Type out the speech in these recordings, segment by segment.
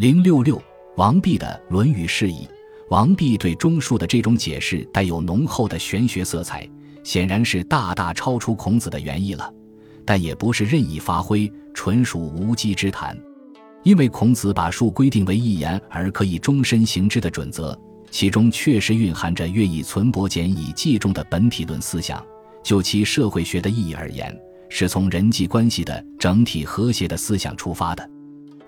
零六六，王弼的《论语释义》。王弼对中恕的这种解释带有浓厚的玄学色彩，显然是大大超出孔子的原意了，但也不是任意发挥，纯属无稽之谈。因为孔子把恕规定为一言而可以终身行之的准则，其中确实蕴含着“乐以存薄，简以记重”的本体论思想。就其社会学的意义而言，是从人际关系的整体和谐的思想出发的。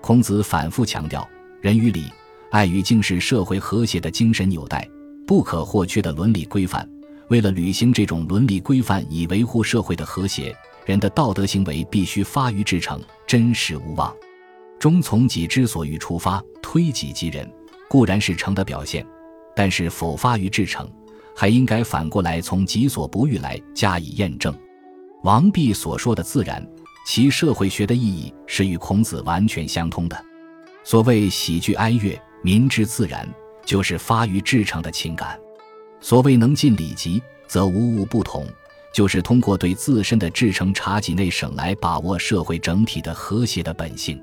孔子反复强调，人与礼、爱与敬是社会和谐的精神纽带，不可或缺的伦理规范。为了履行这种伦理规范，以维护社会的和谐，人的道德行为必须发于至诚、真实无妄。忠从己之所欲出发，推己及人，固然是诚的表现，但是否发于至诚，还应该反过来从己所不欲来加以验证。王弼所说的自然。其社会学的意义是与孔子完全相通的。所谓喜剧哀乐，民之自然，就是发于至诚的情感。所谓能尽礼极，则无物不同，就是通过对自身的至诚察己内省来把握社会整体的和谐的本性。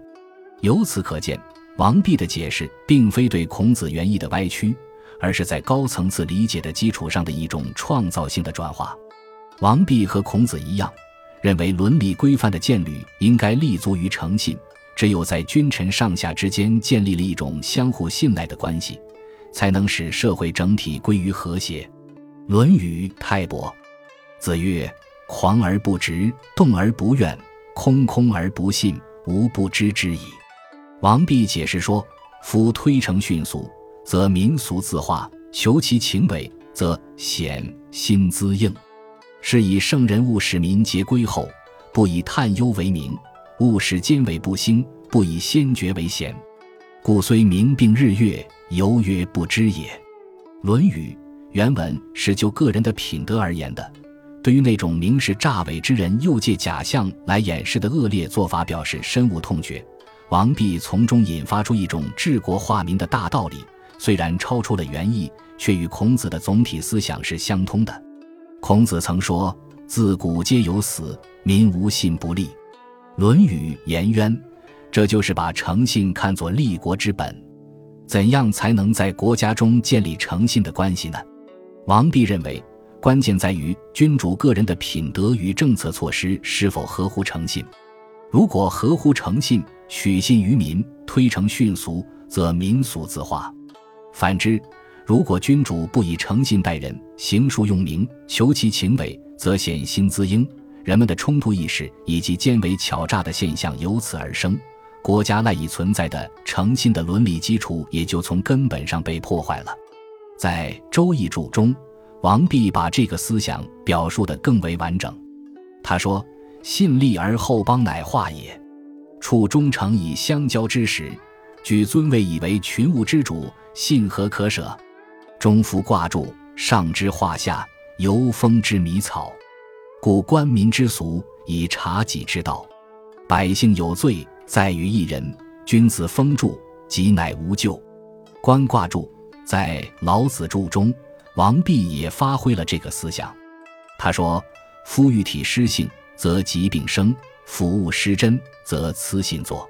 由此可见，王弼的解释并非对孔子原意的歪曲，而是在高层次理解的基础上的一种创造性的转化。王弼和孔子一样。认为伦理规范的建立应该立足于诚信，只有在君臣上下之间建立了一种相互信赖的关系，才能使社会整体归于和谐。《论语·泰伯》子曰：“狂而不直，动而不怨，空空而不信，无不知之矣。”王弼解释说：“夫推诚迅速，则民俗自化；求其情伪，则显心滋应。”是以圣人务使民节归厚，不以探忧为名；务使奸伪不兴，不以先觉为贤。故虽民病日月，犹曰不知也。《论语》原文是就个人的品德而言的，对于那种明示诈伪之人，又借假象来掩饰的恶劣做法，表示深恶痛绝。王弼从中引发出一种治国化民的大道理，虽然超出了原意，却与孔子的总体思想是相通的。孔子曾说：“自古皆有死，民无信不立。”《论语·颜渊》，这就是把诚信看作立国之本。怎样才能在国家中建立诚信的关系呢？王弼认为，关键在于君主个人的品德与政策措施是否合乎诚信。如果合乎诚信，取信于民，推诚迅速，则民俗自化；反之，如果君主不以诚信待人，行术用名，求其情伪，则显心滋应，人们的冲突意识以及奸伪巧诈的现象由此而生，国家赖以存在的诚信的伦理基础也就从根本上被破坏了。在《周易注》中，王弼把这个思想表述得更为完整。他说：“信立而后邦乃化也，处忠诚以相交之时，举尊位以为群物之主，信何可舍？”中孚挂柱，上之化下，由风之迷草，故官民之俗以察己之道。百姓有罪，在于一人；君子封柱，即乃无咎。官挂柱，在老子注中，王弼也发挥了这个思想。他说：“夫欲体失性，则疾病生；夫物失真，则雌信作。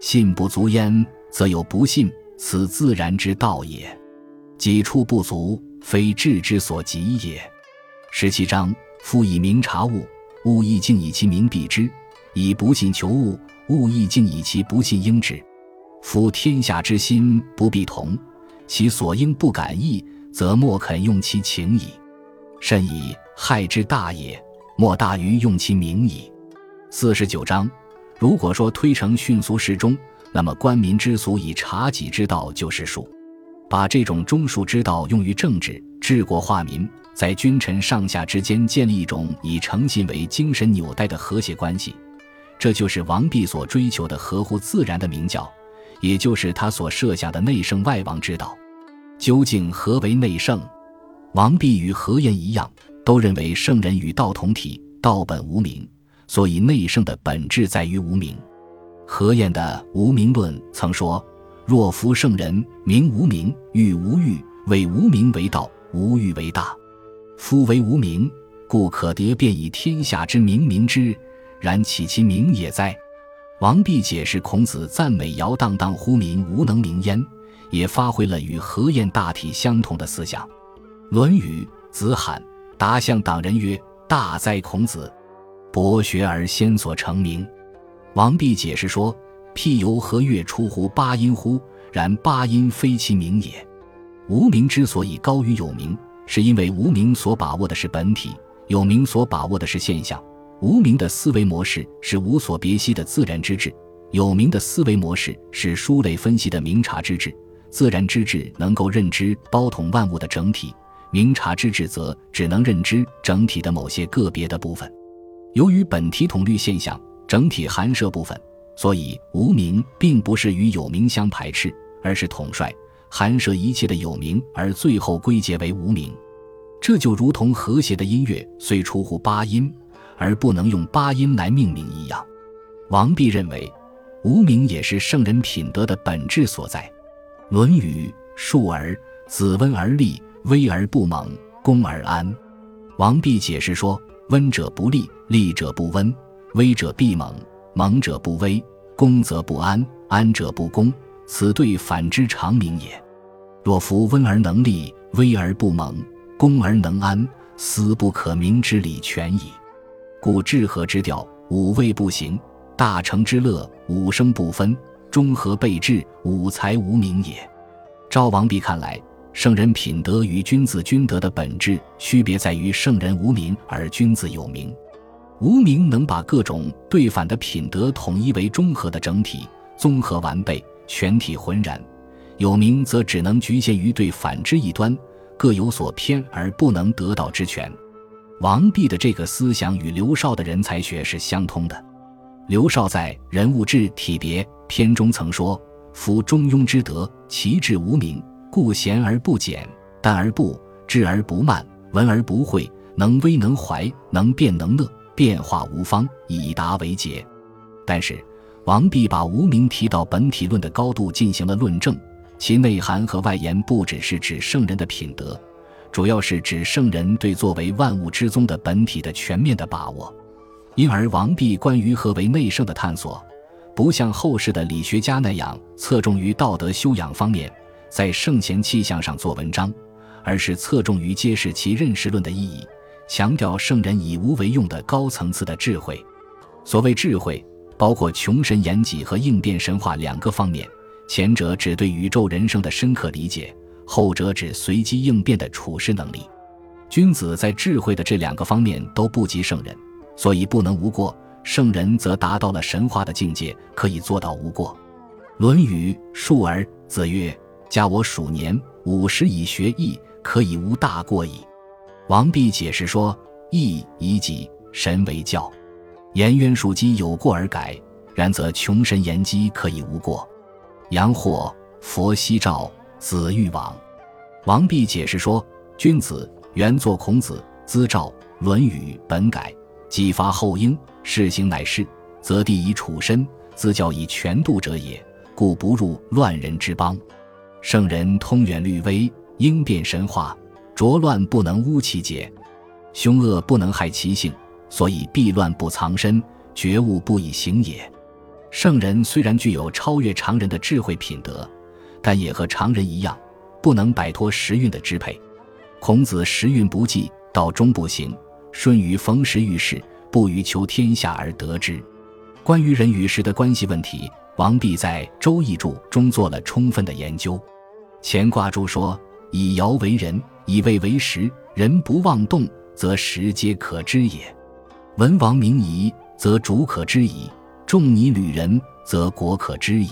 信不足焉，则有不信，此自然之道也。”己处不足，非智之所及也。十七章：夫以明察物，物亦敬以其明蔽之；以不信求物，物亦敬以其不信应之。夫天下之心不必同，其所应不敢易，则莫肯用其情矣。甚以害之大也，莫大于用其名矣。四十九章：如果说推诚迅速适中，那么官民之俗以察己之道就是术。把这种忠恕之道用于政治、治国化民，在君臣上下之间建立一种以诚信为精神纽带的和谐关系，这就是王弼所追求的合乎自然的名教，也就是他所设下的内圣外王之道。究竟何为内圣？王弼与何晏一样，都认为圣人与道同体，道本无名，所以内圣的本质在于无名。何晏的《无名论》曾说。若夫圣人，名无名，欲无欲，为无名为道，无欲为大。夫为无名，故可得便以天下之名名之。然岂其名也哉？王弼解释孔子赞美尧荡荡乎民无能名焉，也发挥了与何晏大体相同的思想。《论语》子罕答向党人曰：“大哉孔子，博学而先所成名。”王弼解释说：“譬由何月出乎八音乎？然八音非其名也。无名之所以高于有名，是因为无名所把握的是本体，有名所把握的是现象。无名的思维模式是无所别析的自然之智，有名的思维模式是书类分析的明察之智。自然之智能够认知包统万物的整体，明察之智则只能认知整体的某些个别的部分。由于本体统律现象。”整体含摄部分，所以无名并不是与有名相排斥，而是统帅含摄一切的有名，而最后归结为无名。这就如同和谐的音乐虽出乎八音，而不能用八音来命名一样。王弼认为，无名也是圣人品德的本质所在。《论语·述而》：“子温而立，威而不猛，恭而安。”王弼解释说：“温者不立，立者不温。”威者必猛，猛者不威；公则不安，安者不公。此对反之常名也。若夫温而能立，威而不猛，恭而能安，斯不可名之理全矣。故治和之调，五味不行；大成之乐，五声不分；中和备至，五才无名也。赵王弼看来，圣人品德与君子君德的本质区别在于圣人无名，而君子有名。无名能把各种对反的品德统一为中和的整体，综合完备，全体浑然；有名则只能局限于对反之一端，各有所偏而不能得道之全。王弼的这个思想与刘绍的人才学是相通的。刘绍在《人物志体别》篇中曾说：“夫中庸之德，其志无名，故贤而不简，淡而不智而不慢，文而不讳，能威能怀，能辩能乐。”变化无方，以达为解。但是，王弼把无名提到本体论的高度进行了论证，其内涵和外延不只是指圣人的品德，主要是指圣人对作为万物之宗的本体的全面的把握。因而，王弼关于何为内圣的探索，不像后世的理学家那样侧重于道德修养方面，在圣贤气象上做文章，而是侧重于揭示其认识论的意义。强调圣人以无为用的高层次的智慧。所谓智慧，包括穷神言己和应变神话两个方面。前者指对宇宙人生的深刻理解，后者指随机应变的处事能力。君子在智慧的这两个方面都不及圣人，所以不能无过；圣人则达到了神话的境界，可以做到无过。《论语·述而》子曰：“加我数年，五十以学艺，可以无大过矣。”王弼解释说：“义以己，神为教。颜渊属鸡有过而改，然则穷神言机可以无过。阳货，佛羲召，子欲往。”王弼解释说：“君子原作孔子，兹照《论语》本改，既发后应，事行乃是，则地以处身，兹教以全度者也，故不入乱人之邦。圣人通远虑微，应变神化。”浊乱不能污其节，凶恶不能害其性，所以避乱不藏身，觉悟不以行也。圣人虽然具有超越常人的智慧品德，但也和常人一样，不能摆脱时运的支配。孔子时运不济，道中不行，顺于逢时遇事，不于求天下而得之。关于人与时的关系问题，王弼在《周易注》中做了充分的研究。乾卦注说：“以爻为人。”以位为时，人不妄动，则时皆可知也；文王明夷，则主可知矣；仲尼履人，则国可知矣。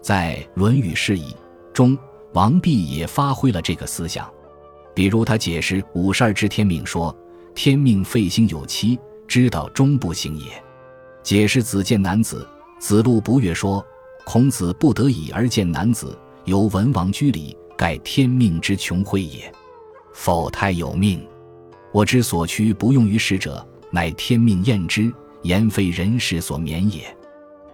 在《论语释义》中，王弼也发挥了这个思想。比如，他解释五十二知天命说：“天命废星有期，知道终不行也。”解释子见男子，子路不悦说：“孔子不得已而见男子，由文王居里，盖天命之穷灰也。”否太有命，我之所趋不用于世者，乃天命验之，言非人事所免也。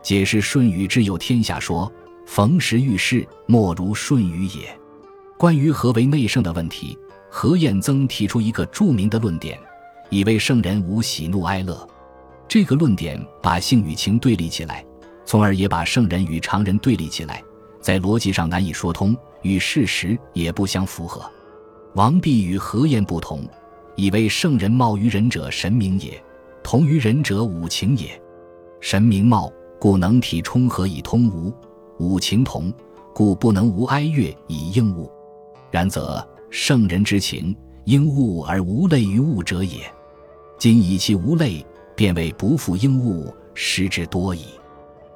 解释舜禹之有天下说，逢时遇事，莫如舜禹也。关于何为内圣的问题，何晏曾提出一个著名的论点，以为圣人无喜怒哀乐。这个论点把性与情对立起来，从而也把圣人与常人对立起来，在逻辑上难以说通，与事实也不相符合。王弼与何晏不同，以为圣人貌于仁者神明也，同于仁者五情也。神明貌，故能体充和以通无；五情同，故不能无哀乐以应物。然则圣人之情，应物而无类于物者也。今以其无类，便为不复应物，失之多矣。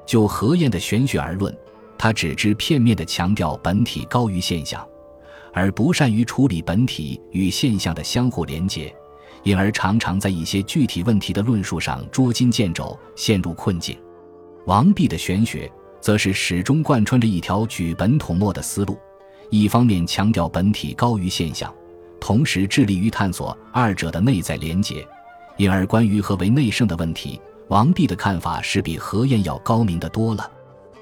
就何晏的玄学而论，他只知片面地强调本体高于现象，而不善于处理本体与现象的相互连结，因而常常在一些具体问题的论述上捉襟见肘，陷入困境。王弼的玄学则是始终贯穿着一条举本统末的思路，一方面强调本体高于现象，同时致力于探索二者的内在连结，因而关于何为内圣的问题。王弼的看法是比何晏要高明的多了。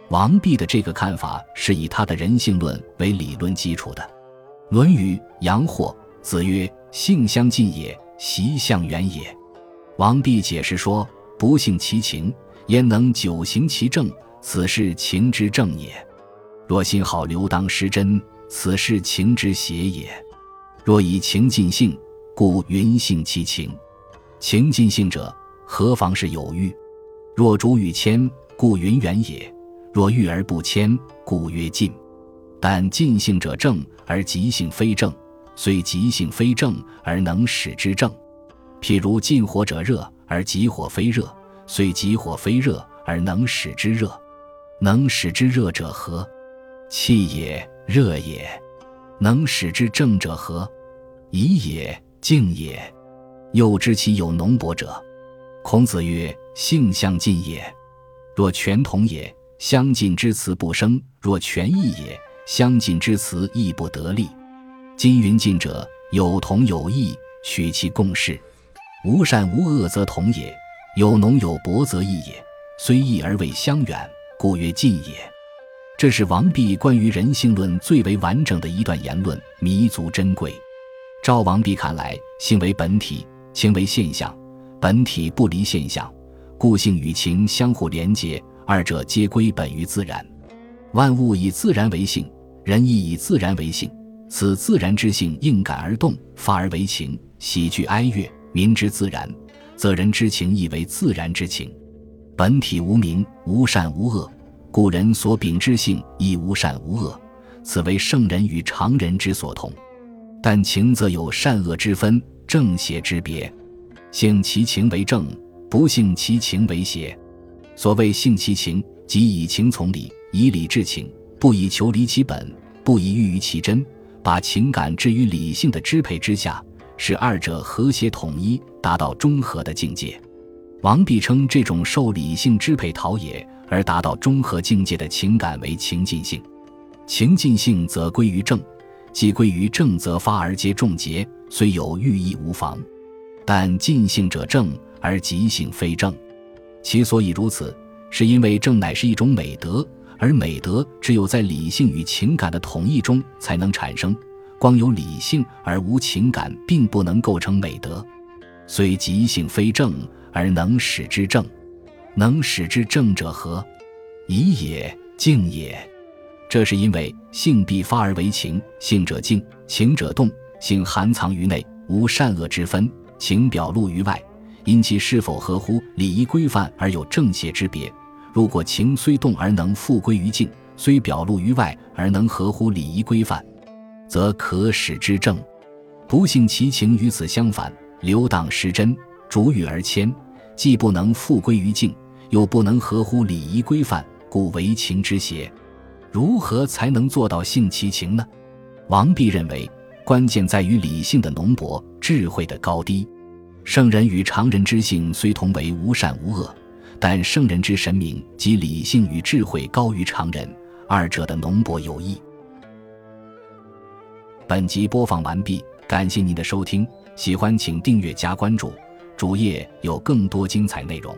王弼的这个看法是以他的人性论为理论基础的，《论语·阳货》子曰：“性相近也，习相远也。”王弼解释说：“不性其情，焉能久行其正？此是情之正也。若心好流当失真，此是情之邪也。若以情尽性，故云性其情。情尽性者。”何妨是有欲？若主与谦，故云远也；若欲而不谦，故曰近。但尽性者正，而极性非正；虽极性非正，而能使之正。譬如近火者热，而急火非热；虽急火非热，而能使之热。能使之热者何？气也，热也。能使之正者何？宜也，静也。又知其有浓薄者。孔子曰：“性相近也，若全同也，相近之辞不生；若权异也，相近之词亦不得利。今云近者，有同有异，取其共事。无善无恶则同也，有浓有薄则异也。虽异而未相远，故曰近也。”这是王弼关于人性论最为完整的一段言论，弥足珍贵。照王弼看来，性为本体，情为现象。本体不离现象，故性与情相互连结，二者皆归本于自然。万物以自然为性，人亦以自然为性。此自然之性应感而动，发而为情，喜剧哀乐，民之自然，则人之情亦为自然之情。本体无名，无善无恶，故人所秉之性亦无善无恶。此为圣人与常人之所同。但情则有善恶之分，正邪之别。性其情为正，不性其情为邪。所谓性其情，即以情从理，以理治情，不以求离其本，不以欲于其真，把情感置于理性的支配之下，使二者和谐统一，达到中和的境界。王弼称这种受理性支配陶冶而达到中和境界的情感为情尽性。情尽性则归于正，既归于正，则发而皆众结，虽有寓意无妨。但尽性者正，而极性非正。其所以如此，是因为正乃是一种美德，而美德只有在理性与情感的统一中才能产生。光有理性而无情感，并不能构成美德。虽即性非正，而能使之正，能使之正者何？宜也，静也。这是因为性必发而为情，性者静，情者动，性含藏于内，无善恶之分。情表露于外，因其是否合乎礼仪规范而有正邪之别。如果情虽动而能复归于静，虽表露于外而能合乎礼仪规范，则可使之正。不幸其情与此相反，流荡失真，逐欲而迁，既不能复归于静，又不能合乎礼仪规范，故为情之邪。如何才能做到性其情呢？王弼认为。关键在于理性的浓薄，智慧的高低。圣人与常人之性虽同为无善无恶，但圣人之神明及理性与智慧高于常人，二者的浓薄有异。本集播放完毕，感谢您的收听，喜欢请订阅加关注，主页有更多精彩内容。